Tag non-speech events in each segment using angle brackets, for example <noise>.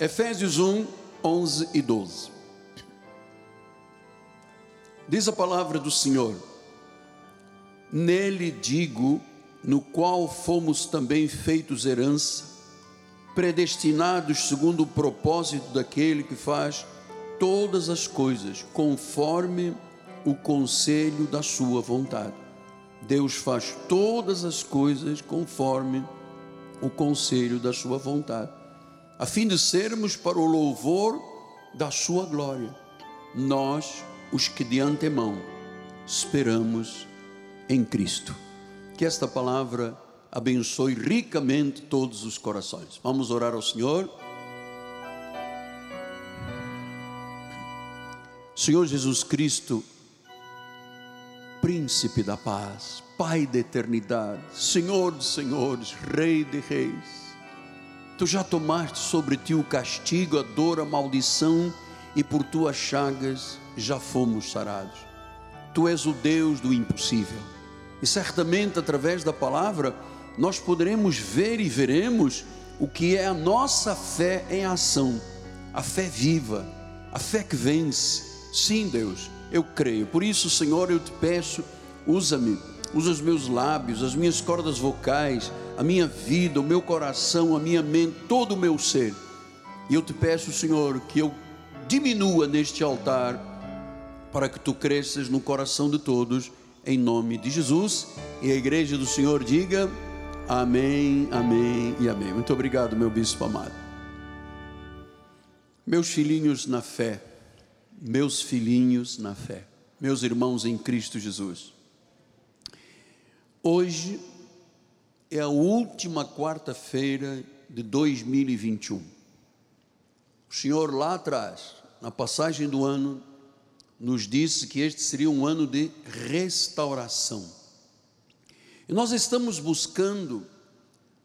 Efésios 1, 11 e 12. Diz a palavra do Senhor: Nele digo, no qual fomos também feitos herança, predestinados segundo o propósito daquele que faz todas as coisas conforme o conselho da sua vontade. Deus faz todas as coisas conforme o conselho da sua vontade, a fim de sermos para o louvor da sua glória. Nós, os que de antemão esperamos em Cristo. Que esta palavra abençoe ricamente todos os corações. Vamos orar ao Senhor. Senhor Jesus Cristo, Príncipe da paz, Pai da eternidade, Senhor de senhores, Rei de reis, Tu já tomaste sobre ti o castigo, a dor, a maldição, e por tuas chagas já fomos sarados. Tu és o Deus do impossível, e certamente através da palavra nós poderemos ver e veremos o que é a nossa fé em ação, a fé viva, a fé que vence Sim, Deus, eu creio. Por isso, Senhor, eu te peço, usa-me, usa os meus lábios, as minhas cordas vocais, a minha vida, o meu coração, a minha mente, todo o meu ser. E eu te peço, Senhor, que eu diminua neste altar para que tu cresças no coração de todos, em nome de Jesus. E a igreja do Senhor diga: Amém, Amém e Amém. Muito obrigado, meu bispo amado. Meus filhinhos na fé meus filhinhos na fé, meus irmãos em Cristo Jesus. Hoje é a última quarta-feira de 2021. O Senhor lá atrás, na passagem do ano, nos disse que este seria um ano de restauração. E nós estamos buscando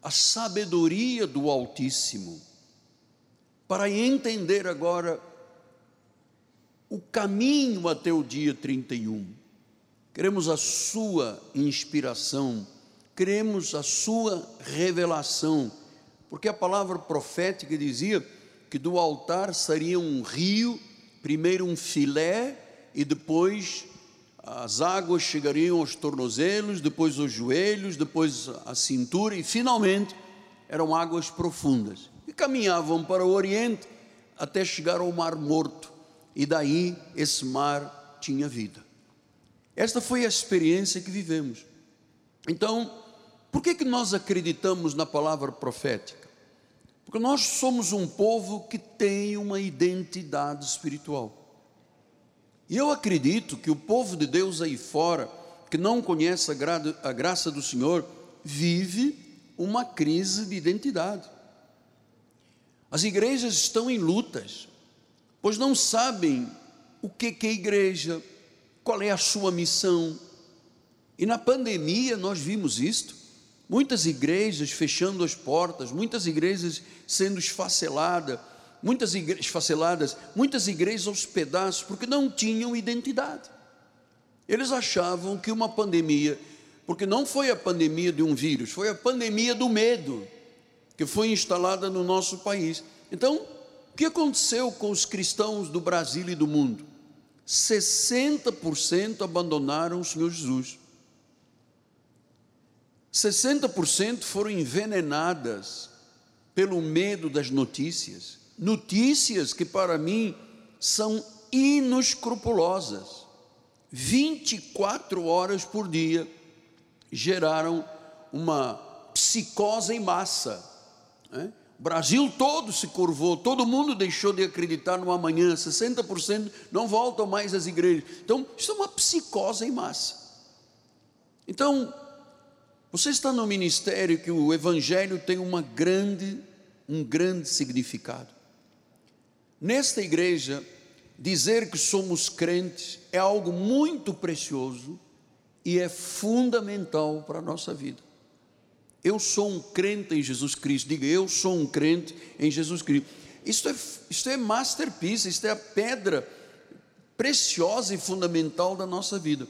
a sabedoria do Altíssimo para entender agora o caminho até o dia 31. Queremos a sua inspiração, queremos a sua revelação, porque a palavra profética dizia que do altar saria um rio, primeiro um filé e depois as águas chegariam aos tornozelos, depois aos joelhos, depois à cintura e finalmente eram águas profundas. E caminhavam para o oriente até chegar ao Mar Morto e daí esse mar tinha vida. Esta foi a experiência que vivemos. Então, por que, que nós acreditamos na palavra profética? Porque nós somos um povo que tem uma identidade espiritual. E eu acredito que o povo de Deus aí fora, que não conhece a, gra a graça do Senhor, vive uma crise de identidade. As igrejas estão em lutas, pois não sabem o que é igreja, qual é a sua missão. E na pandemia nós vimos isto. Muitas igrejas fechando as portas, muitas igrejas sendo esfaceladas, muitas igrejas esfaceladas, muitas igrejas aos pedaços, porque não tinham identidade. Eles achavam que uma pandemia, porque não foi a pandemia de um vírus, foi a pandemia do medo que foi instalada no nosso país. Então, o que aconteceu com os cristãos do Brasil e do mundo? 60% abandonaram o Senhor Jesus. 60% foram envenenadas pelo medo das notícias. Notícias que para mim são inescrupulosas. 24 horas por dia geraram uma psicose em massa. Né? O Brasil todo se curvou, todo mundo deixou de acreditar no amanhã, 60% não voltam mais às igrejas. Então, isso é uma psicose em massa. Então, você está no ministério que o evangelho tem uma grande, um grande significado. Nesta igreja, dizer que somos crentes é algo muito precioso e é fundamental para a nossa vida. Eu sou um crente em Jesus Cristo. Diga, eu sou um crente em Jesus Cristo. Isto é, isto é masterpiece, isto é a pedra preciosa e fundamental da nossa vida.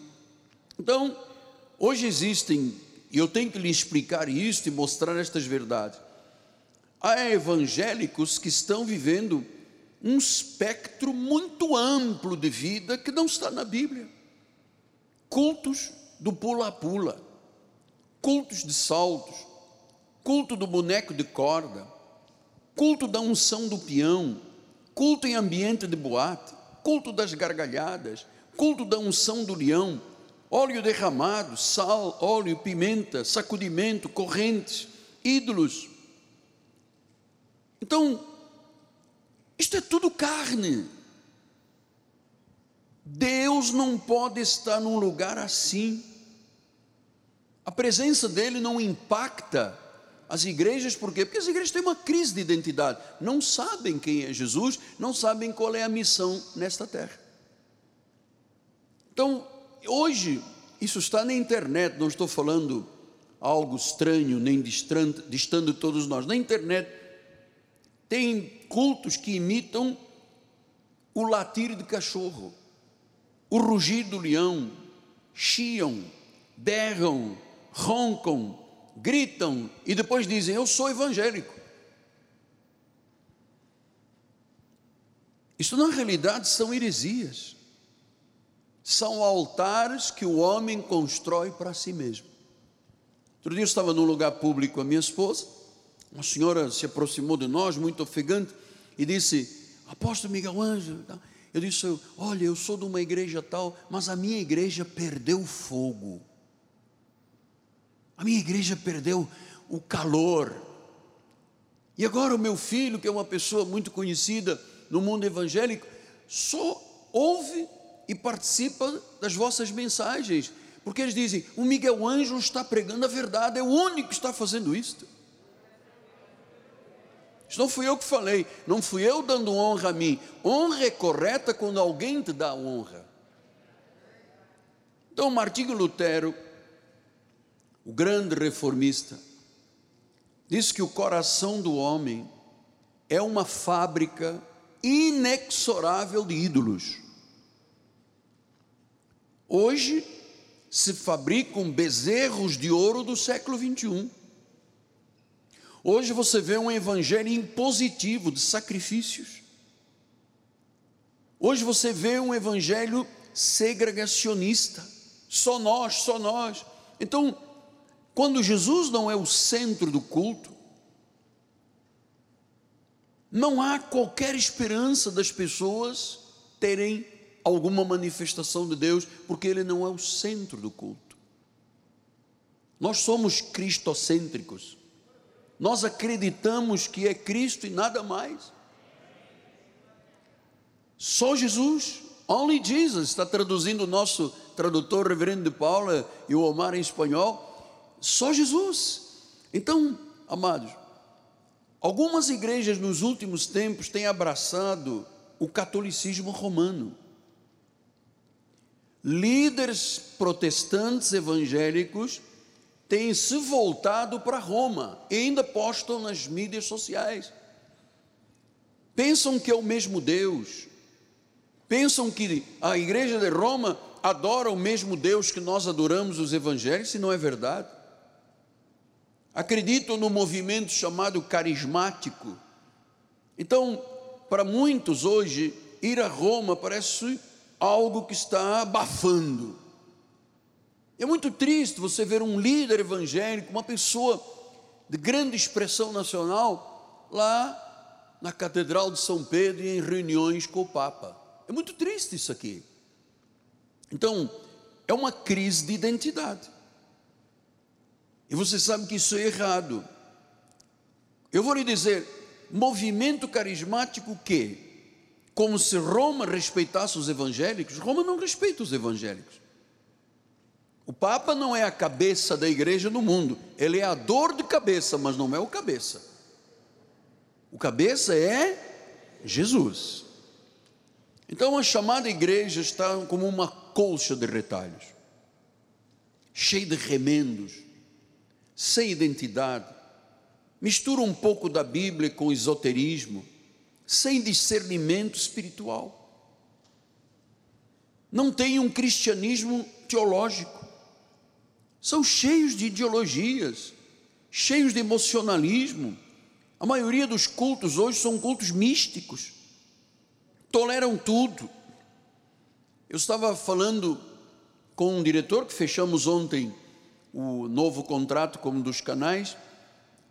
Então, hoje existem, e eu tenho que lhe explicar isto e mostrar estas verdades. há evangélicos que estão vivendo um espectro muito amplo de vida que não está na Bíblia. Cultos do pula-pula, cultos de saltos, culto do boneco de corda, culto da unção do peão, culto em ambiente de boate, culto das gargalhadas, culto da unção do leão, óleo derramado, sal, óleo, pimenta, sacudimento, correntes, ídolos. Então, isto é tudo carne. Deus não pode estar num lugar assim. A presença dele não impacta as igrejas, por quê? Porque as igrejas têm uma crise de identidade, não sabem quem é Jesus, não sabem qual é a missão nesta terra. Então, hoje, isso está na internet, não estou falando algo estranho, nem distante, distante de todos nós. Na internet, tem cultos que imitam o latir de cachorro, o rugir do leão, chiam, berram, roncam, gritam e depois dizem: Eu sou evangélico. Isso na realidade são heresias, são altares que o homem constrói para si mesmo. Outro dia eu estava num lugar público a minha esposa, uma senhora se aproximou de nós, muito ofegante, e disse: Apóstolo Miguel Ângelo. Eu disse: Olha, eu sou de uma igreja tal, mas a minha igreja perdeu fogo. A minha igreja perdeu o calor. E agora o meu filho, que é uma pessoa muito conhecida no mundo evangélico, só ouve e participa das vossas mensagens, porque eles dizem: o Miguel Ângelo está pregando a verdade, é o único que está fazendo isto. Isso não fui eu que falei, não fui eu dando honra a mim. Honra é correta quando alguém te dá honra. Então, Martinho Lutero o grande reformista, diz que o coração do homem é uma fábrica inexorável de ídolos. Hoje se fabricam bezerros de ouro do século 21. Hoje você vê um evangelho impositivo de sacrifícios. Hoje você vê um evangelho segregacionista. Só nós, só nós. Então, quando Jesus não é o centro do culto, não há qualquer esperança das pessoas terem alguma manifestação de Deus, porque Ele não é o centro do culto. Nós somos cristocêntricos. Nós acreditamos que é Cristo e nada mais. Só Jesus, only Jesus, está traduzindo o nosso tradutor, reverendo de Paula e o Omar em espanhol. Só Jesus. Então, amados, algumas igrejas nos últimos tempos têm abraçado o catolicismo romano. Líderes protestantes evangélicos têm se voltado para Roma e ainda postam nas mídias sociais. Pensam que é o mesmo Deus, pensam que a igreja de Roma adora o mesmo Deus que nós adoramos os evangélicos, e não é verdade acreditam no movimento chamado carismático. Então, para muitos hoje, ir a Roma parece algo que está abafando. É muito triste você ver um líder evangélico, uma pessoa de grande expressão nacional, lá na Catedral de São Pedro e em reuniões com o Papa. É muito triste isso aqui. Então, é uma crise de identidade. E você sabe que isso é errado. Eu vou lhe dizer, movimento carismático que, como se Roma respeitasse os evangélicos, Roma não respeita os evangélicos. O Papa não é a cabeça da igreja no mundo, ele é a dor de cabeça, mas não é o cabeça. O cabeça é Jesus. Então a chamada igreja está como uma colcha de retalhos, cheia de remendos, sem identidade, mistura um pouco da Bíblia com esoterismo, sem discernimento espiritual. Não tem um cristianismo teológico. São cheios de ideologias, cheios de emocionalismo, A maioria dos cultos hoje são cultos místicos, toleram tudo. Eu estava falando com um diretor que fechamos ontem o novo contrato como dos canais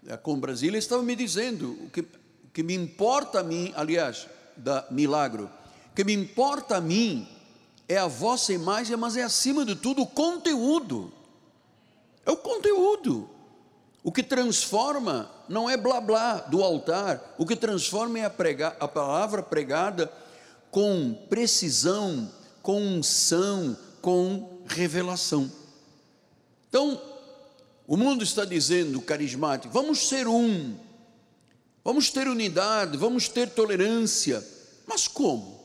eh, com Brasília, ele estava me dizendo o que, que me importa a mim, aliás, da Milagro, o que me importa a mim é a vossa imagem, mas é acima de tudo o conteúdo. É o conteúdo. O que transforma não é blá blá do altar, o que transforma é a, prega, a palavra pregada com precisão, com unção, com revelação. Então, o mundo está dizendo, carismático, vamos ser um, vamos ter unidade, vamos ter tolerância, mas como?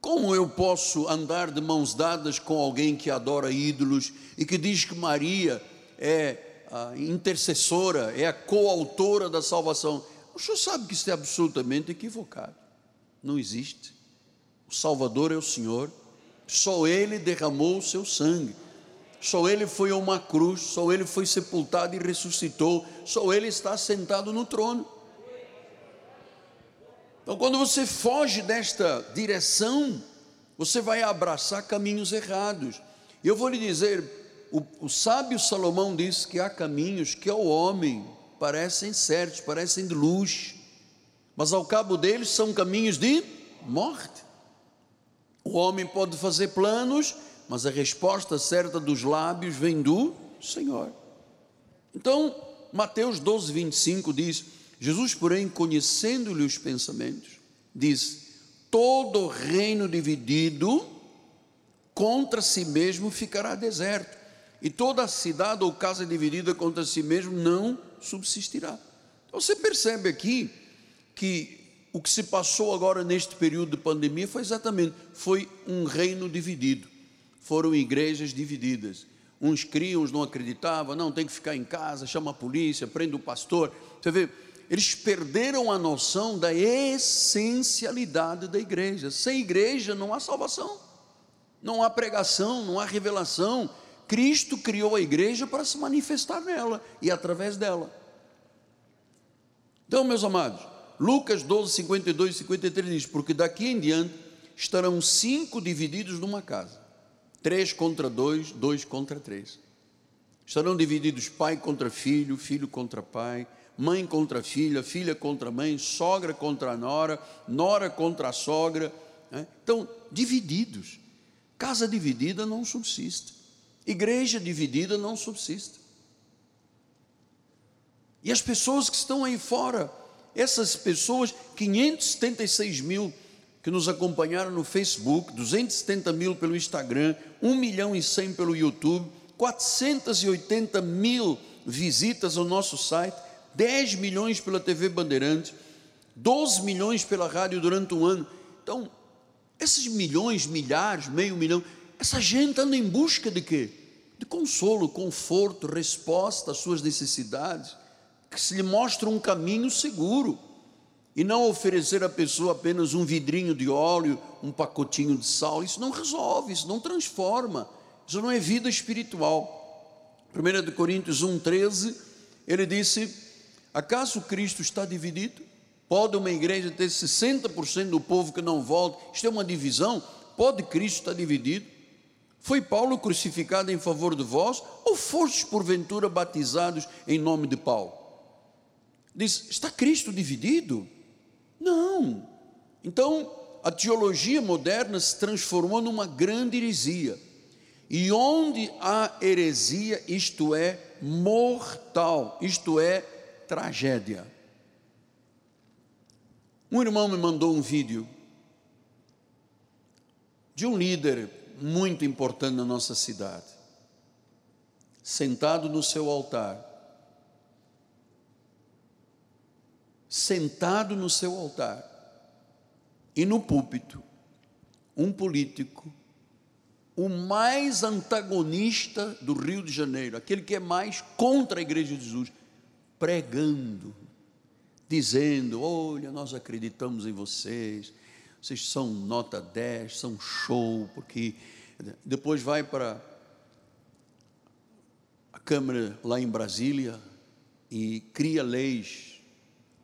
Como eu posso andar de mãos dadas com alguém que adora ídolos e que diz que Maria é a intercessora, é a coautora da salvação? O senhor sabe que isso é absolutamente equivocado. Não existe. O Salvador é o Senhor, só Ele derramou o seu sangue, só Ele foi a uma cruz, só Ele foi sepultado e ressuscitou, só Ele está sentado no trono. Então, quando você foge desta direção, você vai abraçar caminhos errados. E eu vou lhe dizer: o, o sábio Salomão diz que há caminhos que ao homem parecem certos, parecem de luz, mas ao cabo deles são caminhos de morte. O homem pode fazer planos, mas a resposta certa dos lábios vem do Senhor. Então, Mateus 12, 25 diz: Jesus, porém, conhecendo-lhe os pensamentos, diz: Todo reino dividido contra si mesmo ficará deserto, e toda cidade ou casa dividida contra si mesmo não subsistirá. Então, você percebe aqui que o que se passou agora neste período de pandemia foi exatamente, foi um reino dividido. Foram igrejas divididas. Uns criam, uns não acreditavam, não, tem que ficar em casa, chama a polícia, prende o pastor. Você vê, eles perderam a noção da essencialidade da igreja. Sem igreja não há salvação, não há pregação, não há revelação. Cristo criou a igreja para se manifestar nela e através dela. Então, meus amados, Lucas 12, 52 e 53 diz: Porque daqui em diante estarão cinco divididos numa casa, três contra dois, dois contra três. Estarão divididos pai contra filho, filho contra pai, mãe contra filha, filha contra mãe, sogra contra nora, nora contra sogra. Né? Então, divididos. Casa dividida não subsiste. Igreja dividida não subsiste. E as pessoas que estão aí fora, essas pessoas, 576 mil que nos acompanharam no Facebook, 270 mil pelo Instagram, 1 milhão e 100 pelo YouTube, 480 mil visitas ao nosso site, 10 milhões pela TV Bandeirantes, 12 milhões pela rádio durante um ano. Então, esses milhões, milhares, meio milhão, essa gente anda em busca de quê? De consolo, conforto, resposta às suas necessidades que se lhe mostra um caminho seguro e não oferecer à pessoa apenas um vidrinho de óleo, um pacotinho de sal, isso não resolve, isso não transforma, isso não é vida espiritual. 1 Coríntios 1,13, ele disse: Acaso Cristo está dividido? Pode uma igreja ter 60% do povo que não volta? Isto é uma divisão? Pode Cristo estar dividido? Foi Paulo crucificado em favor de vós? Ou fostes porventura batizados em nome de Paulo? Diz: está Cristo dividido? Não. Então, a teologia moderna se transformou numa grande heresia. E onde há heresia, isto é mortal, isto é tragédia. Um irmão me mandou um vídeo de um líder muito importante na nossa cidade, sentado no seu altar, sentado no seu altar e no púlpito, um político, o mais antagonista do Rio de Janeiro, aquele que é mais contra a Igreja de Jesus, pregando, dizendo: Olha, nós acreditamos em vocês, vocês são nota 10, são show, porque depois vai para a Câmara lá em Brasília e cria leis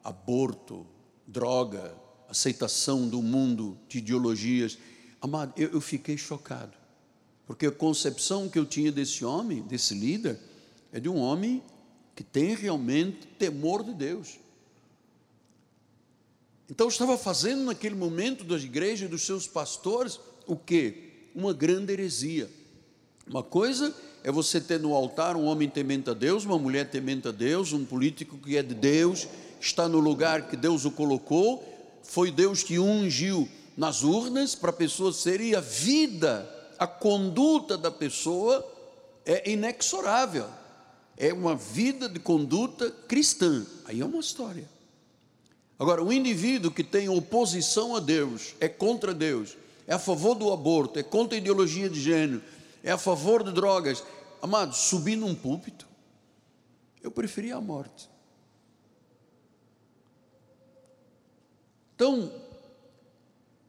aborto, droga, aceitação do mundo de ideologias. Amado, eu, eu fiquei chocado, porque a concepção que eu tinha desse homem, desse líder, é de um homem que tem realmente temor de Deus. Então estava fazendo naquele momento das igrejas e dos seus pastores o que? Uma grande heresia. Uma coisa é você ter no altar um homem temente a Deus, uma mulher temente a Deus, um político que é de Deus, está no lugar que Deus o colocou, foi Deus que ungiu nas urnas para a pessoa ser, e a vida, a conduta da pessoa é inexorável, é uma vida de conduta cristã, aí é uma história. Agora, o indivíduo que tem oposição a Deus, é contra Deus, é a favor do aborto, é contra a ideologia de gênero, é a favor de drogas, amado, subir num púlpito, eu preferia a morte. Então,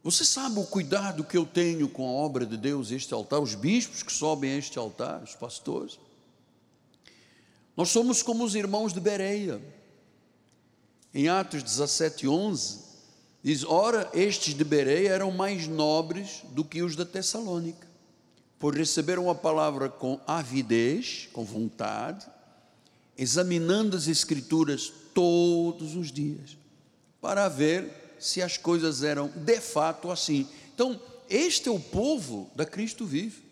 você sabe o cuidado que eu tenho com a obra de Deus, este altar, os bispos que sobem a este altar, os pastores. Nós somos como os irmãos de Bereia em Atos 17, 11, diz: Ora, estes de Bereia eram mais nobres do que os da Tessalônica, pois receberam a palavra com avidez, com vontade, examinando as Escrituras todos os dias, para ver se as coisas eram de fato assim. Então, este é o povo da Cristo vive.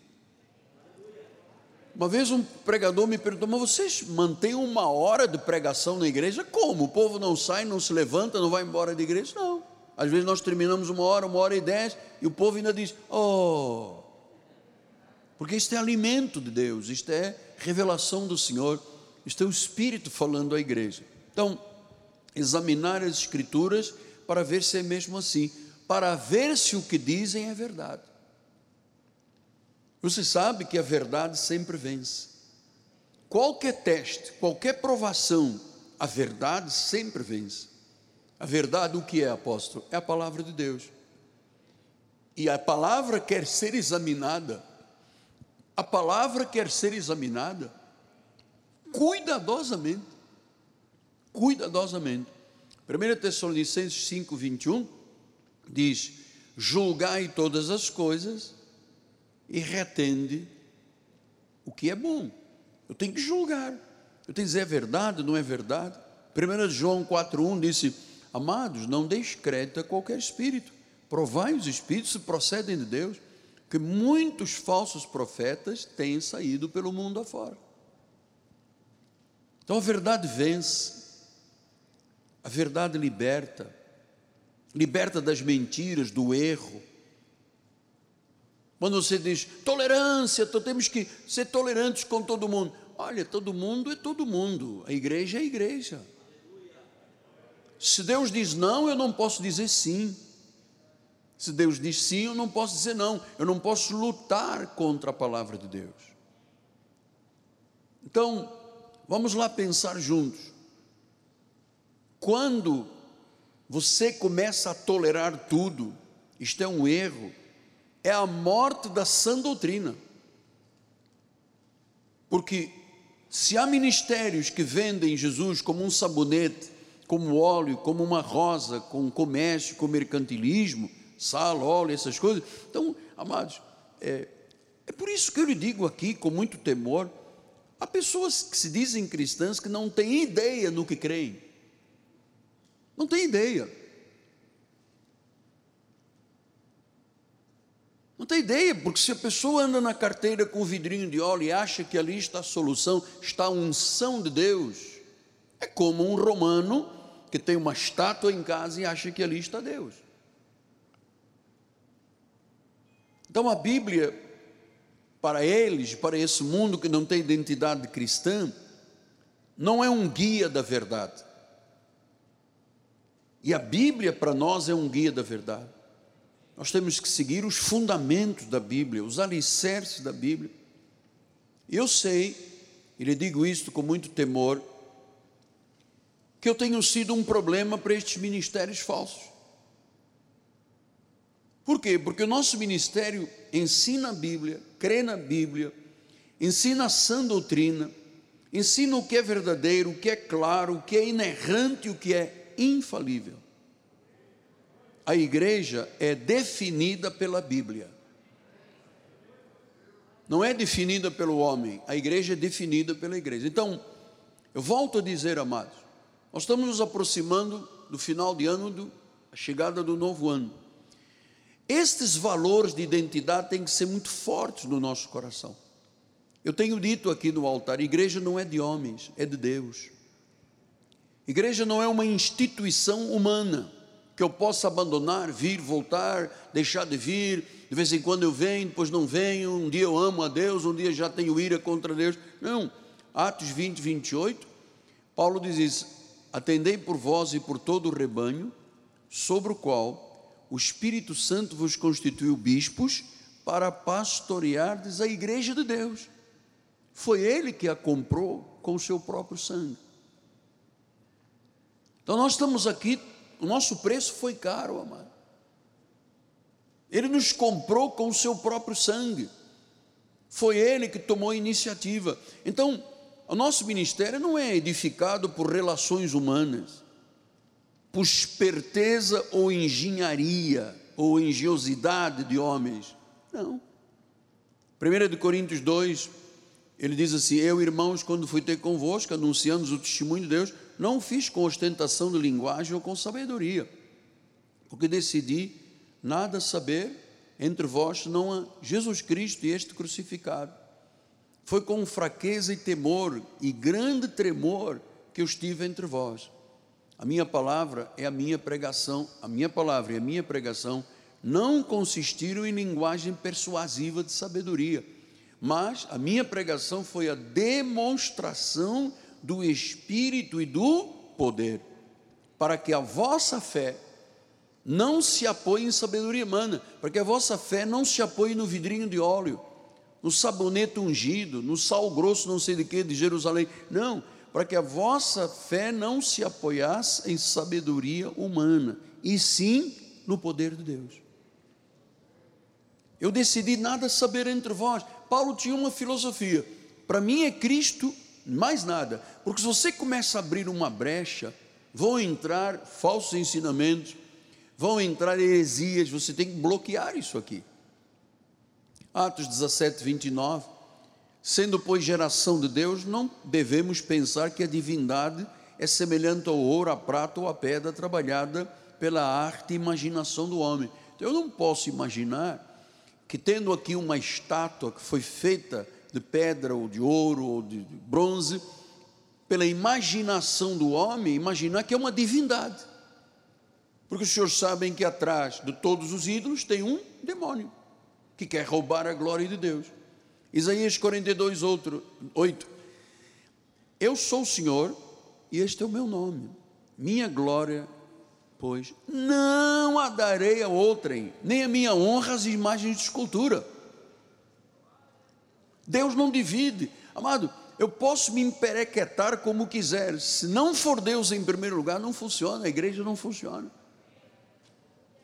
Uma vez um pregador me perguntou: Mas vocês mantêm uma hora de pregação na igreja? Como? O povo não sai, não se levanta, não vai embora da igreja? Não. Às vezes nós terminamos uma hora, uma hora e dez, e o povo ainda diz: Oh, porque isto é alimento de Deus, isto é revelação do Senhor, isto é o Espírito falando à igreja. Então, examinar as Escrituras para ver se é mesmo assim, para ver se o que dizem é verdade. Você sabe que a verdade sempre vence. Qualquer teste, qualquer provação, a verdade sempre vence. A verdade, o que é, apóstolo? É a palavra de Deus. E a palavra quer ser examinada, a palavra quer ser examinada cuidadosamente. Cuidadosamente. 1 Tessalonicenses 5, 21 diz: Julgai todas as coisas e retende o que é bom. Eu tenho que julgar. Eu tenho que dizer é verdade, não é verdade. 1 João 4,1 disse: Amados, não descreta qualquer espírito. Provai os espíritos se procedem de Deus, que muitos falsos profetas têm saído pelo mundo afora. Então a verdade vence, a verdade liberta, liberta das mentiras, do erro, quando você diz tolerância, temos que ser tolerantes com todo mundo. Olha, todo mundo é todo mundo, a igreja é a igreja. Se Deus diz não, eu não posso dizer sim. Se Deus diz sim, eu não posso dizer não. Eu não posso lutar contra a palavra de Deus. Então, vamos lá pensar juntos. Quando você começa a tolerar tudo, isto é um erro, é a morte da sã doutrina. Porque se há ministérios que vendem Jesus como um sabonete, como óleo, como uma rosa, com comércio, com mercantilismo, sal, óleo, essas coisas, então, amados, é, é por isso que eu lhe digo aqui com muito temor: há pessoas que se dizem cristãs que não têm ideia no que creem, não têm ideia. Não tem ideia, porque se a pessoa anda na carteira com o vidrinho de óleo e acha que ali está a solução, está a unção de Deus, é como um romano que tem uma estátua em casa e acha que ali está Deus. Então a Bíblia, para eles, para esse mundo que não tem identidade cristã, não é um guia da verdade. E a Bíblia para nós é um guia da verdade. Nós temos que seguir os fundamentos da Bíblia, os alicerces da Bíblia. Eu sei, e lhe digo isto com muito temor, que eu tenho sido um problema para estes ministérios falsos. Por quê? Porque o nosso ministério ensina a Bíblia, crê na Bíblia, ensina a sã doutrina, ensina o que é verdadeiro, o que é claro, o que é inerrante o que é infalível. A igreja é definida pela Bíblia. Não é definida pelo homem, a igreja é definida pela igreja. Então, eu volto a dizer, amados, nós estamos nos aproximando do final de ano, do, a chegada do novo ano. Estes valores de identidade têm que ser muito fortes no nosso coração. Eu tenho dito aqui no altar: igreja não é de homens, é de Deus. Igreja não é uma instituição humana que eu possa abandonar, vir, voltar, deixar de vir. De vez em quando eu venho, depois não venho. Um dia eu amo a Deus, um dia já tenho ira contra Deus. Não. Atos 20, 28, Paulo diz isso: Atendei por vós e por todo o rebanho, sobre o qual o Espírito Santo vos constituiu bispos para pastoreardes a igreja de Deus. Foi ele que a comprou com o seu próprio sangue. Então nós estamos aqui, o nosso preço foi caro, amado. Ele nos comprou com o seu próprio sangue. Foi ele que tomou a iniciativa. Então, o nosso ministério não é edificado por relações humanas, por esperteza ou engenharia ou engenhosidade de homens. Não. 1 Coríntios 2, ele diz assim: Eu, irmãos, quando fui ter convosco, anunciando o testemunho de Deus, não o fiz com ostentação de linguagem ou com sabedoria, porque decidi nada saber entre vós senão a Jesus Cristo e este crucificado. Foi com fraqueza e temor e grande tremor que eu estive entre vós. A minha palavra é a minha pregação, a minha palavra e a minha pregação não consistiram em linguagem persuasiva de sabedoria mas a minha pregação foi a demonstração do Espírito e do poder, para que a vossa fé não se apoie em sabedoria humana, para que a vossa fé não se apoie no vidrinho de óleo, no sabonete ungido, no sal grosso, não sei de que, de Jerusalém. Não, para que a vossa fé não se apoiasse em sabedoria humana, e sim no poder de Deus. Eu decidi nada saber entre vós, Paulo tinha uma filosofia: para mim é Cristo, mais nada, porque se você começa a abrir uma brecha, vão entrar falsos ensinamentos, vão entrar heresias, você tem que bloquear isso aqui. Atos 17, 29. Sendo, pois, geração de Deus, não devemos pensar que a divindade é semelhante ao ouro, à prata ou à pedra trabalhada pela arte e imaginação do homem. Então, eu não posso imaginar que tendo aqui uma estátua que foi feita de pedra ou de ouro ou de bronze, pela imaginação do homem, imaginar que é uma divindade. Porque os senhores sabem que atrás de todos os ídolos tem um demônio que quer roubar a glória de Deus. Isaías 42, outro, 8. Eu sou o Senhor e este é o meu nome. Minha glória pois não a darei a outrem, nem a minha honra às imagens de escultura. Deus não divide, amado. Eu posso me emperequetar como quiser, se não for Deus em primeiro lugar, não funciona, a igreja não funciona.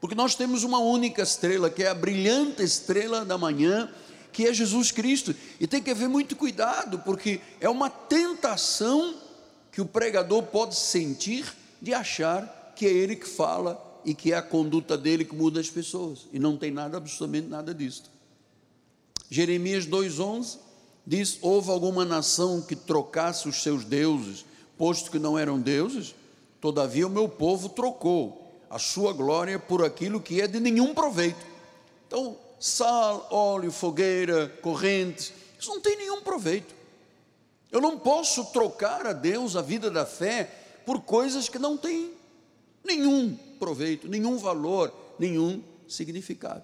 Porque nós temos uma única estrela, que é a brilhante estrela da manhã, que é Jesus Cristo. E tem que haver muito cuidado, porque é uma tentação que o pregador pode sentir de achar que é ele que fala e que é a conduta dele que muda as pessoas. E não tem nada, absolutamente nada disso. Jeremias 2,11 diz: Houve alguma nação que trocasse os seus deuses, posto que não eram deuses? Todavia o meu povo trocou a sua glória por aquilo que é de nenhum proveito. Então, sal, óleo, fogueira, correntes, isso não tem nenhum proveito. Eu não posso trocar a Deus a vida da fé por coisas que não têm nenhum proveito, nenhum valor, nenhum significado.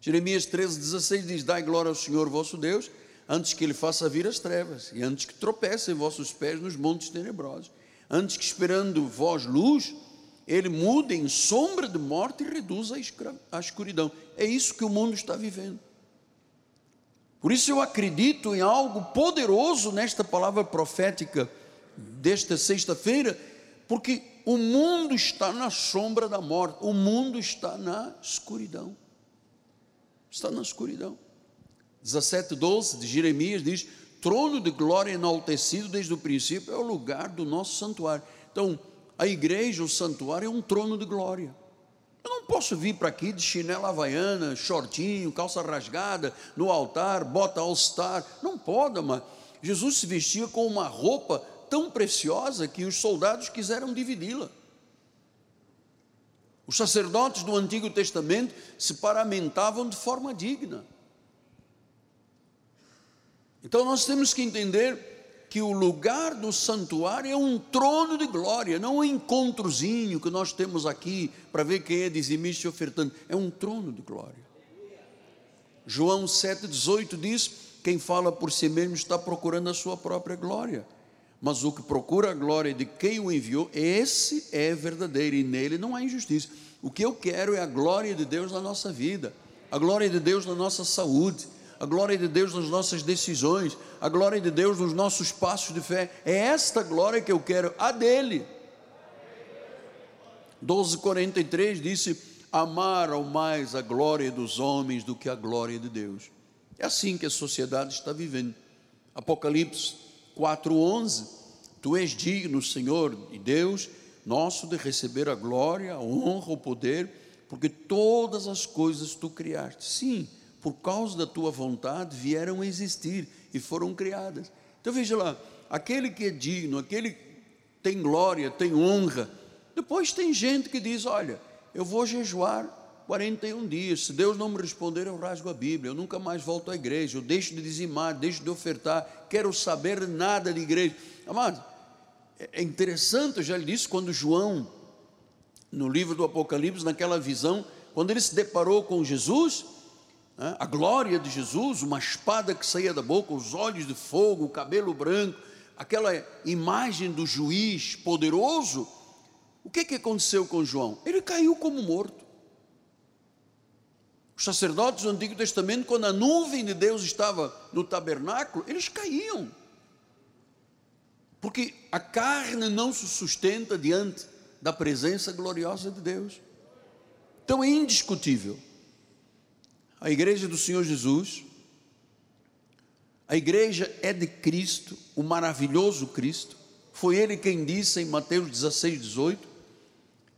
Jeremias 13, 16 diz: Dai glória ao Senhor vosso Deus, antes que ele faça vir as trevas, e antes que tropecem vossos pés nos montes tenebrosos, antes que esperando vós luz, ele mude em sombra de morte e reduza a escuridão. É isso que o mundo está vivendo. Por isso eu acredito em algo poderoso nesta palavra profética desta sexta-feira, porque o mundo está na sombra da morte, o mundo está na escuridão. Está na escuridão. 17, 12 de Jeremias diz: trono de glória enaltecido desde o princípio é o lugar do nosso santuário. Então, A igreja, o santuário, é um trono de glória. Eu não posso vir para aqui de chinela havaiana, shortinho, calça rasgada, no altar, bota all-star. Não pode, mas Jesus se vestia com uma roupa tão preciosa que os soldados quiseram dividi-la. Os sacerdotes do Antigo Testamento se paramentavam de forma digna. Então nós temos que entender que o lugar do santuário é um trono de glória, não um encontrozinho que nós temos aqui para ver quem é dizimista e ofertando, é um trono de glória. João 7,18 diz: quem fala por si mesmo está procurando a sua própria glória mas o que procura a glória de quem o enviou, esse é verdadeiro e nele não há injustiça. O que eu quero é a glória de Deus na nossa vida, a glória de Deus na nossa saúde, a glória de Deus nas nossas decisões, a glória de Deus nos nossos passos de fé. É esta glória que eu quero, a dele. 12:43 disse: Amaram mais a glória dos homens do que a glória de Deus. É assim que a sociedade está vivendo. Apocalipse 4:11 Tu és digno, Senhor e Deus, nosso de receber a glória, a honra, o poder, porque todas as coisas tu criaste. Sim, por causa da tua vontade vieram a existir e foram criadas. Então veja lá, aquele que é digno, aquele que tem glória, tem honra. Depois tem gente que diz: Olha, eu vou jejuar 41 dias. Se Deus não me responder, eu rasgo a Bíblia. Eu nunca mais volto à igreja. Eu deixo de dizimar, deixo de ofertar. Quero saber nada de igreja. Amado, é interessante, eu já lhe disse, quando João, no livro do Apocalipse, naquela visão, quando ele se deparou com Jesus, né, a glória de Jesus, uma espada que saía da boca, os olhos de fogo, o cabelo branco, aquela imagem do juiz poderoso, o que, que aconteceu com João? Ele caiu como morto. Os sacerdotes do Antigo Testamento, quando a nuvem de Deus estava no tabernáculo, eles caíam. Porque a carne não se sustenta diante da presença gloriosa de Deus. Então é indiscutível. A igreja do Senhor Jesus, a igreja é de Cristo, o maravilhoso Cristo. Foi ele quem disse em Mateus 16, 18: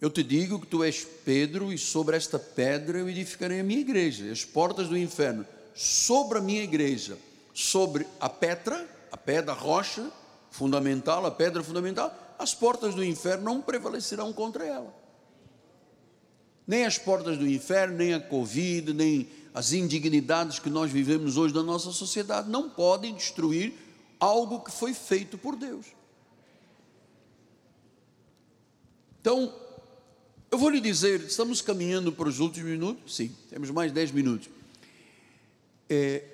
eu te digo que tu és Pedro, e sobre esta pedra eu edificarei a minha igreja, as portas do inferno, sobre a minha igreja, sobre a pedra, a pedra, a rocha fundamental, a pedra fundamental, as portas do inferno não prevalecerão contra ela. Nem as portas do inferno, nem a Covid, nem as indignidades que nós vivemos hoje na nossa sociedade não podem destruir algo que foi feito por Deus. Então, eu vou lhe dizer, estamos caminhando para os últimos minutos? Sim, temos mais 10 minutos. É,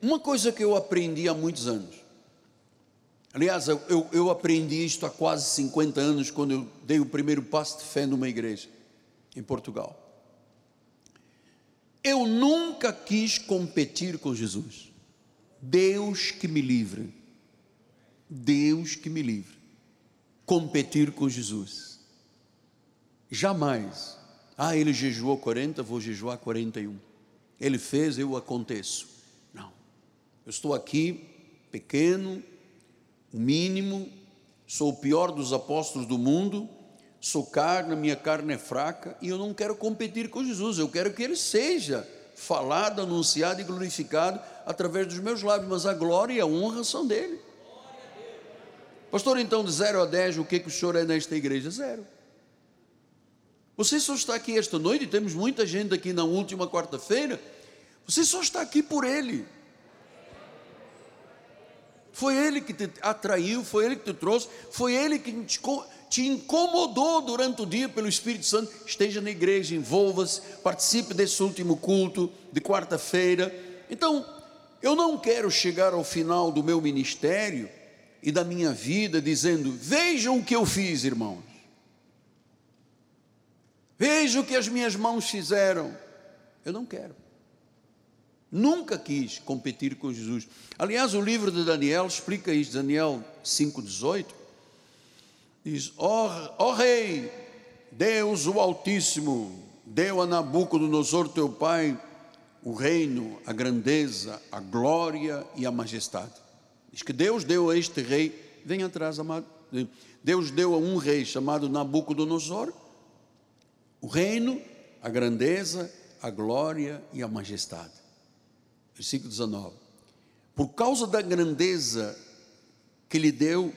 uma coisa que eu aprendi há muitos anos, aliás, eu, eu aprendi isto há quase 50 anos, quando eu dei o primeiro passo de fé numa igreja, em Portugal. Eu nunca quis competir com Jesus. Deus que me livre. Deus que me livre. Competir com Jesus. Jamais. Ah, ele jejuou 40, vou jejuar 41. Ele fez, eu aconteço. Não. Eu estou aqui, pequeno, o mínimo, sou o pior dos apóstolos do mundo, sou carne, minha carne é fraca, e eu não quero competir com Jesus, eu quero que ele seja falado, anunciado e glorificado através dos meus lábios, mas a glória e a honra são dele. Pastor, então de 0 a 10, o que, que o senhor é nesta igreja? Zero. Você só está aqui esta noite, temos muita gente aqui na última quarta-feira. Você só está aqui por Ele. Foi Ele que te atraiu, foi Ele que te trouxe, foi Ele que te, incomodou durante o dia pelo Espírito Santo. Esteja na igreja, envolva-se, participe desse último culto de quarta-feira. Então, eu não quero chegar ao final do meu ministério e da minha vida dizendo: vejam o que eu fiz, irmãos. Veja o que as minhas mãos fizeram. Eu não quero. Nunca quis competir com Jesus. Aliás, o livro de Daniel explica isso, Daniel 5,18. Diz: Ó rei, Deus o Altíssimo, deu a Nabucodonosor teu pai o reino, a grandeza, a glória e a majestade. Diz que Deus deu a este rei, vem atrás, amado Deus deu a um rei chamado Nabucodonosor o reino, a grandeza, a glória e a majestade. Versículo 19. Por causa da grandeza que lhe deu,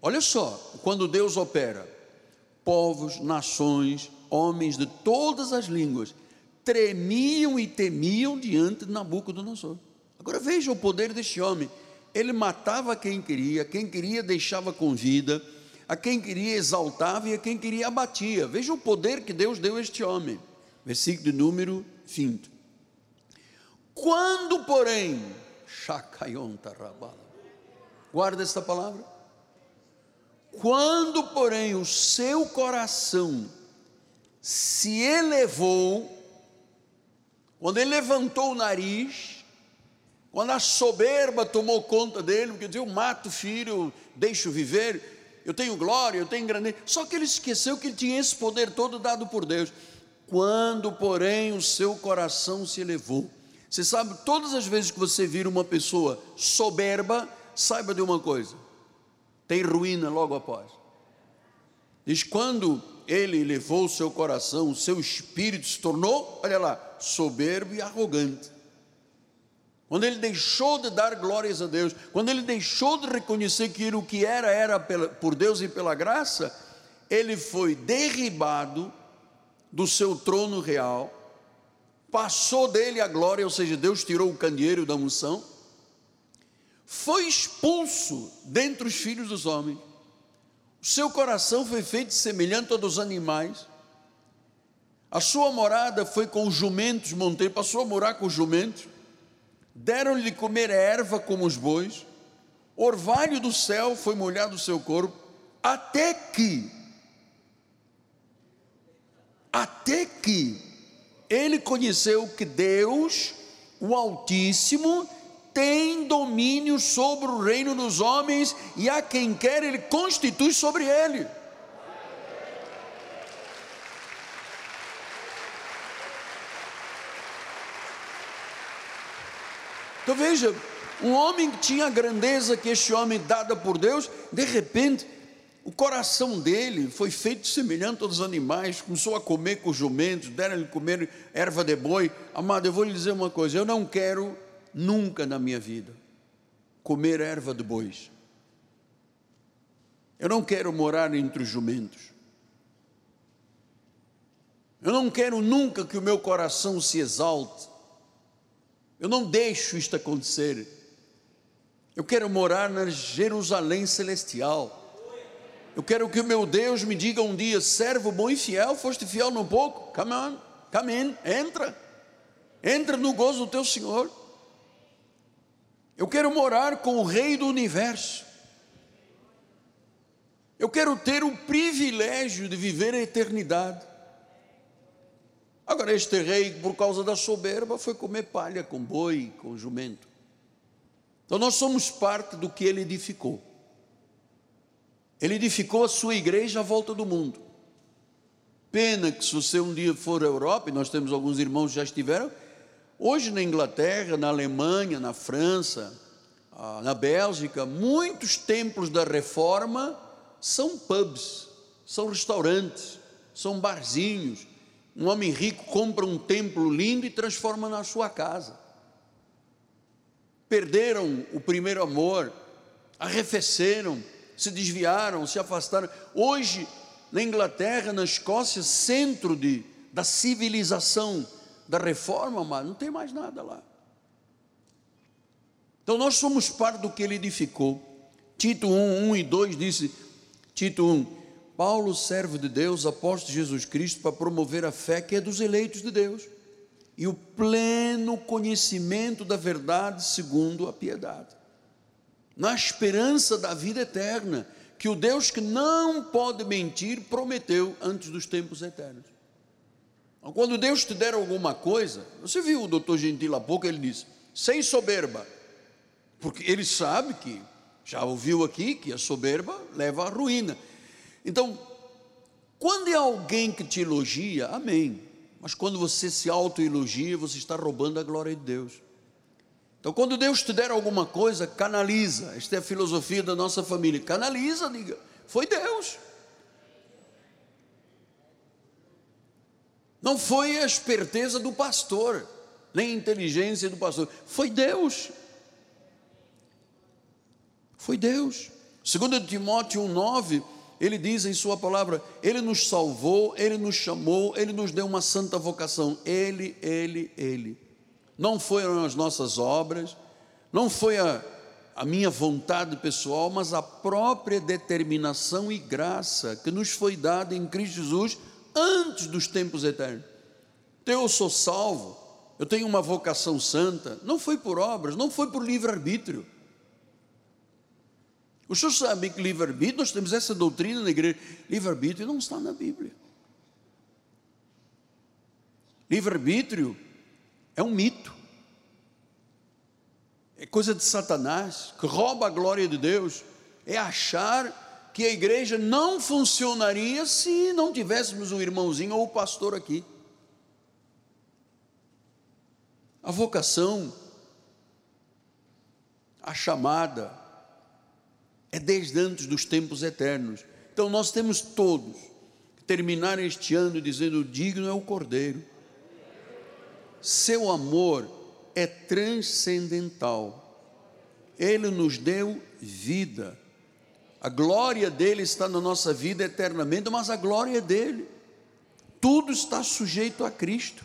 olha só, quando Deus opera, povos, nações, homens de todas as línguas tremiam e temiam diante de Nabucodonosor. Agora veja o poder deste homem. Ele matava quem queria, quem queria deixava com vida, a quem queria exaltava e a quem queria abatia. Veja o poder que Deus deu a este homem. Versículo de número 20. Quando, porém, guarda esta palavra. Quando, porém, o seu coração se elevou, quando ele levantou o nariz, quando a soberba tomou conta dele, porque dizia, eu mato filho, eu deixo viver, eu tenho glória, eu tenho grandeza. Só que ele esqueceu que ele tinha esse poder todo dado por Deus. Quando, porém, o seu coração se elevou. Você sabe, todas as vezes que você vira uma pessoa soberba, saiba de uma coisa: tem ruína logo após. Diz quando ele elevou o seu coração, o seu espírito se tornou, olha lá, soberbo e arrogante. Quando ele deixou de dar glórias a Deus, quando ele deixou de reconhecer que o que era era por Deus e pela graça, ele foi derribado do seu trono real, passou dele a glória, ou seja, Deus tirou o candeeiro da unção, foi expulso dentre os filhos dos homens o seu coração foi feito semelhante ao dos animais. A sua morada foi com os jumentos monteiros, passou a morar com os jumentos. Deram-lhe de comer erva como os bois. Orvalho do céu foi molhado o seu corpo, até que, até que ele conheceu que Deus, o Altíssimo, tem domínio sobre o reino dos homens e a quem quer ele constitui sobre ele. Então veja, um homem que tinha a grandeza que este homem dada por Deus, de repente, o coração dele foi feito semelhante aos animais, começou a comer com os jumentos, deram-lhe comer erva de boi. Amado, eu vou lhe dizer uma coisa: eu não quero nunca na minha vida comer erva de bois. Eu não quero morar entre os jumentos. Eu não quero nunca que o meu coração se exalte. Eu não deixo isto acontecer. Eu quero morar na Jerusalém celestial. Eu quero que o meu Deus me diga um dia: servo bom e fiel, foste fiel no pouco. Come on, come in, entra. Entra no gozo do teu Senhor. Eu quero morar com o Rei do universo. Eu quero ter o privilégio de viver a eternidade. Agora, este rei, por causa da soberba, foi comer palha com boi, com jumento. Então, nós somos parte do que ele edificou. Ele edificou a sua igreja à volta do mundo. Pena que, se você um dia for à Europa, e nós temos alguns irmãos que já estiveram, Hoje na Inglaterra, na Alemanha, na França, ah, na Bélgica, muitos templos da reforma são pubs, são restaurantes, são barzinhos. Um homem rico compra um templo lindo e transforma na sua casa. Perderam o primeiro amor, arrefeceram, se desviaram, se afastaram. Hoje, na Inglaterra, na Escócia, centro de, da civilização da reforma, mas não tem mais nada lá. Então nós somos parte do que ele edificou. Tito 1, 1 e 2 disse: Tito 1, Paulo, servo de Deus, apóstolo de Jesus Cristo, para promover a fé que é dos eleitos de Deus e o pleno conhecimento da verdade segundo a piedade, na esperança da vida eterna, que o Deus que não pode mentir prometeu antes dos tempos eternos. Quando Deus te der alguma coisa, você viu o doutor Gentil há pouco, ele disse, sem soberba, porque ele sabe que, já ouviu aqui, que a soberba leva à ruína. Então, quando é alguém que te elogia, amém. Mas quando você se autoelogia, você está roubando a glória de Deus. Então, quando Deus te der alguma coisa, canaliza. Esta é a filosofia da nossa família. Canaliza, diga. Foi Deus. Não foi a esperteza do pastor, nem a inteligência do pastor, foi Deus. Foi Deus. Segundo Timóteo 1:9, ele diz em sua palavra: Ele nos salvou, Ele nos chamou, Ele nos deu uma santa vocação. Ele, Ele, Ele. Não foram as nossas obras, não foi a, a minha vontade pessoal, mas a própria determinação e graça que nos foi dada em Cristo Jesus antes dos tempos eternos. Então eu sou salvo, eu tenho uma vocação santa, não foi por obras, não foi por livre-arbítrio. O senhor sabe que livre-arbítrio, nós temos essa doutrina na igreja, livre-arbítrio não está na Bíblia. Livre-arbítrio é um mito, é coisa de Satanás, que rouba a glória de Deus, é achar que a igreja não funcionaria se não tivéssemos um irmãozinho ou o pastor aqui. A vocação, a chamada, é desde antes dos tempos eternos. Então nós temos todos que terminar este ano dizendo: digno é o Cordeiro. Seu amor é transcendental. Ele nos deu vida. A glória dele está na nossa vida eternamente, mas a glória dele. Tudo está sujeito a Cristo.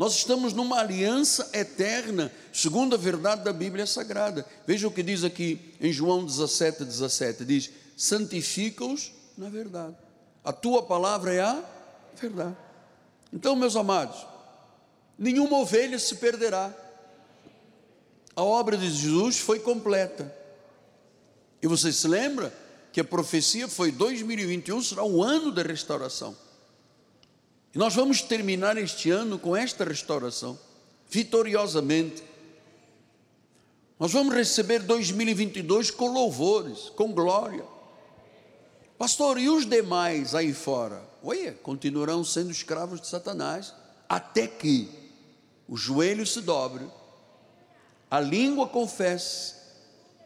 Nós estamos numa aliança eterna, segundo a verdade da Bíblia Sagrada. Veja o que diz aqui em João 17, 17: diz: santifica-os na verdade. A tua palavra é a verdade. Então, meus amados, nenhuma ovelha se perderá. A obra de Jesus foi completa. E você se lembra que a profecia foi 2021 será o ano da restauração. E nós vamos terminar este ano com esta restauração, vitoriosamente. Nós vamos receber 2022 com louvores, com glória. Pastor, e os demais aí fora? Olha, continuarão sendo escravos de Satanás, até que o joelho se dobre, a língua confesse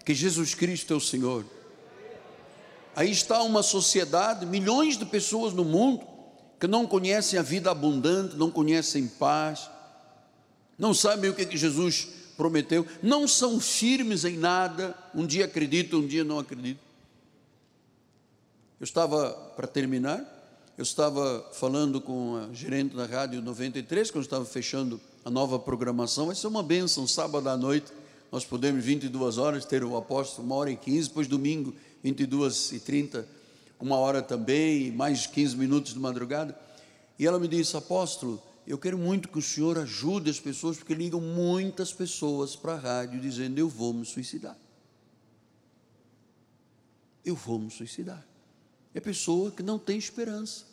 que Jesus Cristo é o Senhor. Aí está uma sociedade, milhões de pessoas no mundo, que não conhecem a vida abundante, não conhecem paz, não sabem o que, que Jesus prometeu, não são firmes em nada, um dia acreditam, um dia não acreditam. Eu estava, para terminar, eu estava falando com a gerente da Rádio 93, quando estava fechando a nova programação, vai ser uma benção, sábado à noite, nós podemos 22 horas ter o apóstolo, uma hora e 15, depois domingo 22 e 30 uma hora também, mais 15 minutos de madrugada. E ela me disse: Apóstolo, eu quero muito que o senhor ajude as pessoas, porque ligam muitas pessoas para a rádio dizendo: Eu vou me suicidar. Eu vou me suicidar. É pessoa que não tem esperança,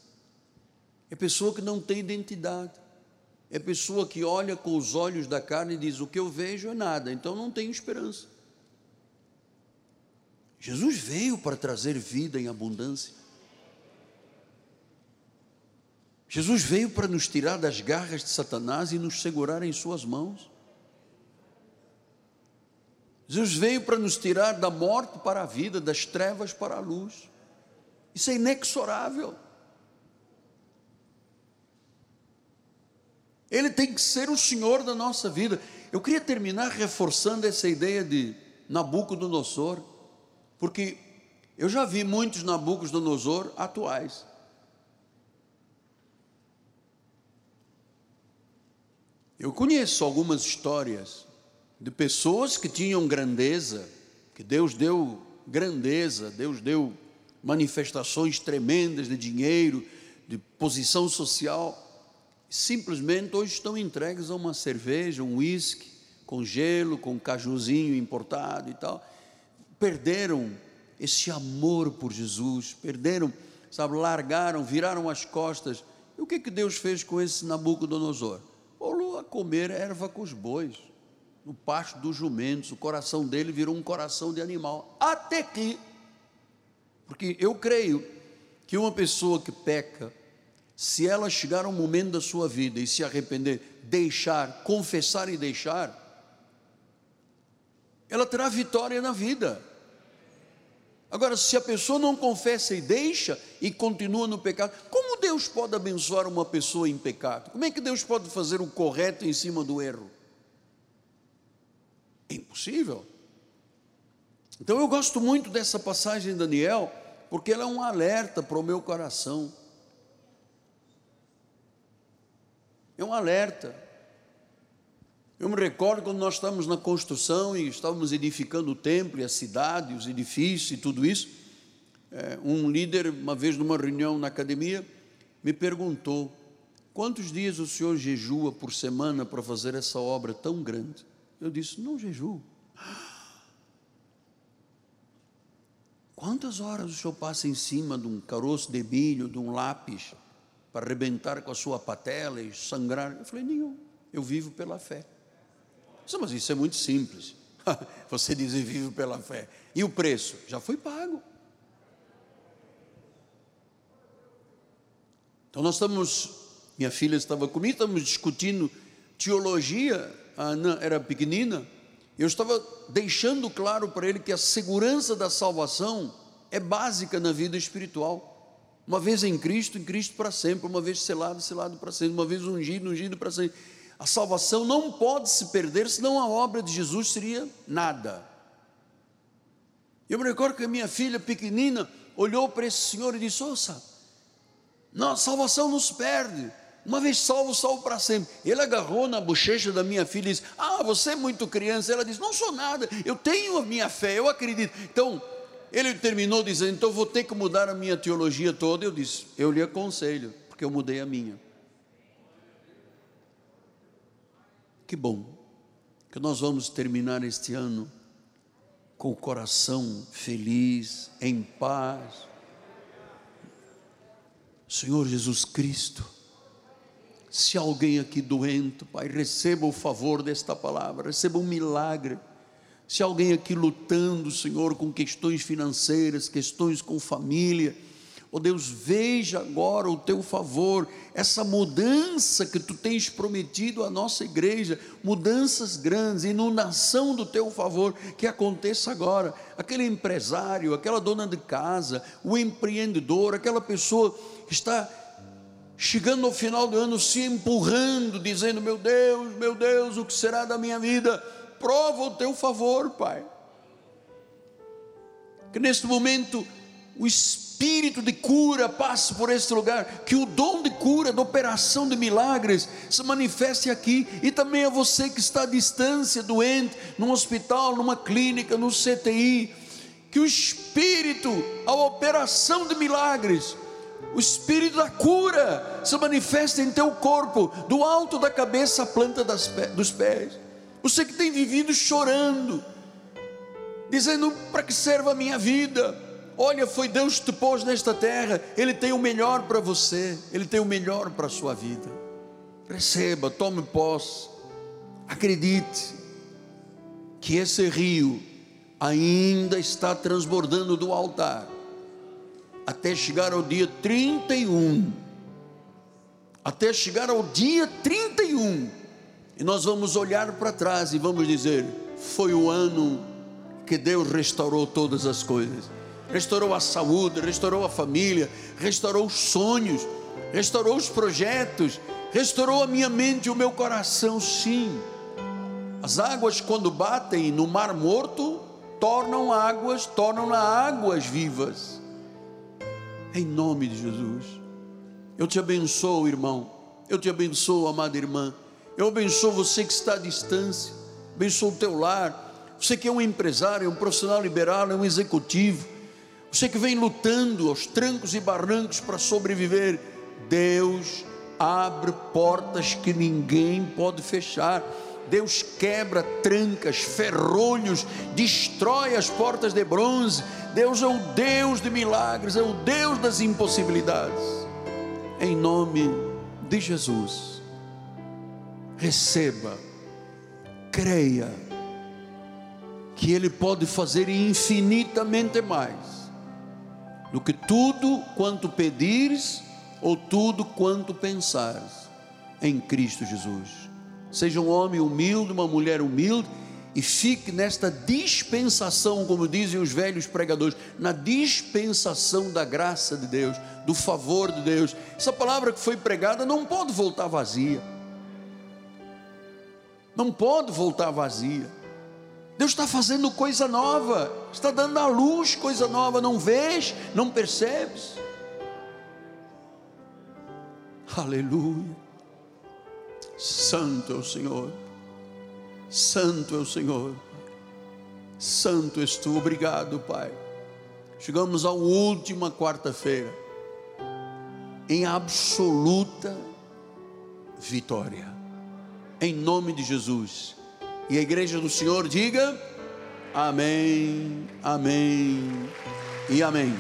é pessoa que não tem identidade, é pessoa que olha com os olhos da carne e diz: O que eu vejo é nada, então não tenho esperança. Jesus veio para trazer vida em abundância. Jesus veio para nos tirar das garras de Satanás e nos segurar em Suas mãos. Jesus veio para nos tirar da morte para a vida, das trevas para a luz. Isso é inexorável. Ele tem que ser o Senhor da nossa vida. Eu queria terminar reforçando essa ideia de Nabucodonosor. Porque eu já vi muitos Nabucodonosor atuais. Eu conheço algumas histórias de pessoas que tinham grandeza, que Deus deu grandeza, Deus deu manifestações tremendas de dinheiro, de posição social, simplesmente hoje estão entregues a uma cerveja, um uísque, com gelo, com cajuzinho importado e tal, perderam esse amor por Jesus, perderam, sabe, largaram, viraram as costas. E o que, que Deus fez com esse Nabucodonosor? Pô, a comer erva com os bois, no pasto dos jumentos, o coração dele virou um coração de animal. Até que, porque eu creio que uma pessoa que peca, se ela chegar um momento da sua vida e se arrepender, deixar, confessar e deixar, ela terá vitória na vida. Agora, se a pessoa não confessa e deixa e continua no pecado, como Deus pode abençoar uma pessoa em pecado? Como é que Deus pode fazer o correto em cima do erro? É impossível. Então eu gosto muito dessa passagem Daniel, porque ela é um alerta para o meu coração. É um alerta. Eu me recordo quando nós estávamos na construção e estávamos edificando o templo e a cidade, os edifícios e tudo isso. É, um líder, uma vez numa reunião na academia, me perguntou: quantos dias o senhor jejua por semana para fazer essa obra tão grande? Eu disse: não jejuo. Quantas horas o senhor passa em cima de um caroço de milho, de um lápis, para arrebentar com a sua patela e sangrar? Eu falei: nenhum. Eu vivo pela fé. Mas isso é muito simples. <laughs> Você diz vivo pela fé. E o preço? Já foi pago. Então nós estamos, minha filha estava comigo, estamos discutindo teologia, a Ana era pequenina, eu estava deixando claro para ele que a segurança da salvação é básica na vida espiritual. Uma vez em Cristo, em Cristo para sempre, uma vez selado, selado para sempre, uma vez ungido, ungido para sempre. A salvação não pode se perder, senão a obra de Jesus seria nada. Eu me recordo que a minha filha pequenina olhou para esse senhor e disse: Ouça, não, a salvação não se perde. Uma vez salvo, salvo para sempre. Ele agarrou na bochecha da minha filha e disse: Ah, você é muito criança. Ela disse: Não sou nada, eu tenho a minha fé, eu acredito. Então, ele terminou dizendo: Então vou ter que mudar a minha teologia toda. Eu disse: Eu lhe aconselho, porque eu mudei a minha. Que bom que nós vamos terminar este ano com o coração feliz, em paz. Senhor Jesus Cristo, se alguém aqui doente, Pai, receba o favor desta palavra, receba um milagre. Se alguém aqui lutando, Senhor, com questões financeiras, questões com família, Oh Deus, veja agora o teu favor, essa mudança que tu tens prometido à nossa igreja, mudanças grandes, inundação do teu favor, que aconteça agora. Aquele empresário, aquela dona de casa, o empreendedor, aquela pessoa que está chegando ao final do ano se empurrando, dizendo: Meu Deus, meu Deus, o que será da minha vida? Prova o teu favor, Pai. Que neste momento o espírito de cura passe por este lugar, que o dom de cura, da operação de milagres, se manifeste aqui, e também a você que está à distância, doente, num hospital, numa clínica, no CTI, que o espírito, a operação de milagres, o espírito da cura se manifeste em teu corpo, do alto da cabeça à planta dos pés. Você que tem vivido chorando, dizendo: para que serve a minha vida? Olha, foi Deus que te pôs nesta terra, Ele tem o melhor para você, Ele tem o melhor para a sua vida. Receba, tome posse, acredite que esse rio ainda está transbordando do altar, até chegar ao dia 31. Até chegar ao dia 31, e nós vamos olhar para trás e vamos dizer: foi o ano que Deus restaurou todas as coisas restaurou a saúde, restaurou a família, restaurou os sonhos, restaurou os projetos, restaurou a minha mente e o meu coração, sim. As águas, quando batem no mar morto, tornam águas, tornam águas vivas. Em nome de Jesus. Eu te abençoo, irmão. Eu te abençoo, amada irmã. Eu abençoo você que está à distância. Abençoo o teu lar. Você que é um empresário, um profissional liberal, um executivo você que vem lutando aos trancos e barrancos para sobreviver, Deus abre portas que ninguém pode fechar. Deus quebra trancas, ferrolhos, destrói as portas de bronze. Deus é o Deus de milagres, é o Deus das impossibilidades. Em nome de Jesus, receba, creia, que Ele pode fazer infinitamente mais do que tudo quanto pedires ou tudo quanto pensares em Cristo Jesus. Seja um homem humilde, uma mulher humilde e fique nesta dispensação, como dizem os velhos pregadores, na dispensação da graça de Deus, do favor de Deus. Essa palavra que foi pregada não pode voltar vazia. Não pode voltar vazia. Deus está fazendo coisa nova, está dando à luz coisa nova, não vês, não percebes. Aleluia. Santo é o Senhor. Santo é o Senhor. Santo és tu. Obrigado, Pai. Chegamos à última quarta-feira em absoluta vitória. Em nome de Jesus. E a igreja do Senhor diga: Amém, Amém e Amém.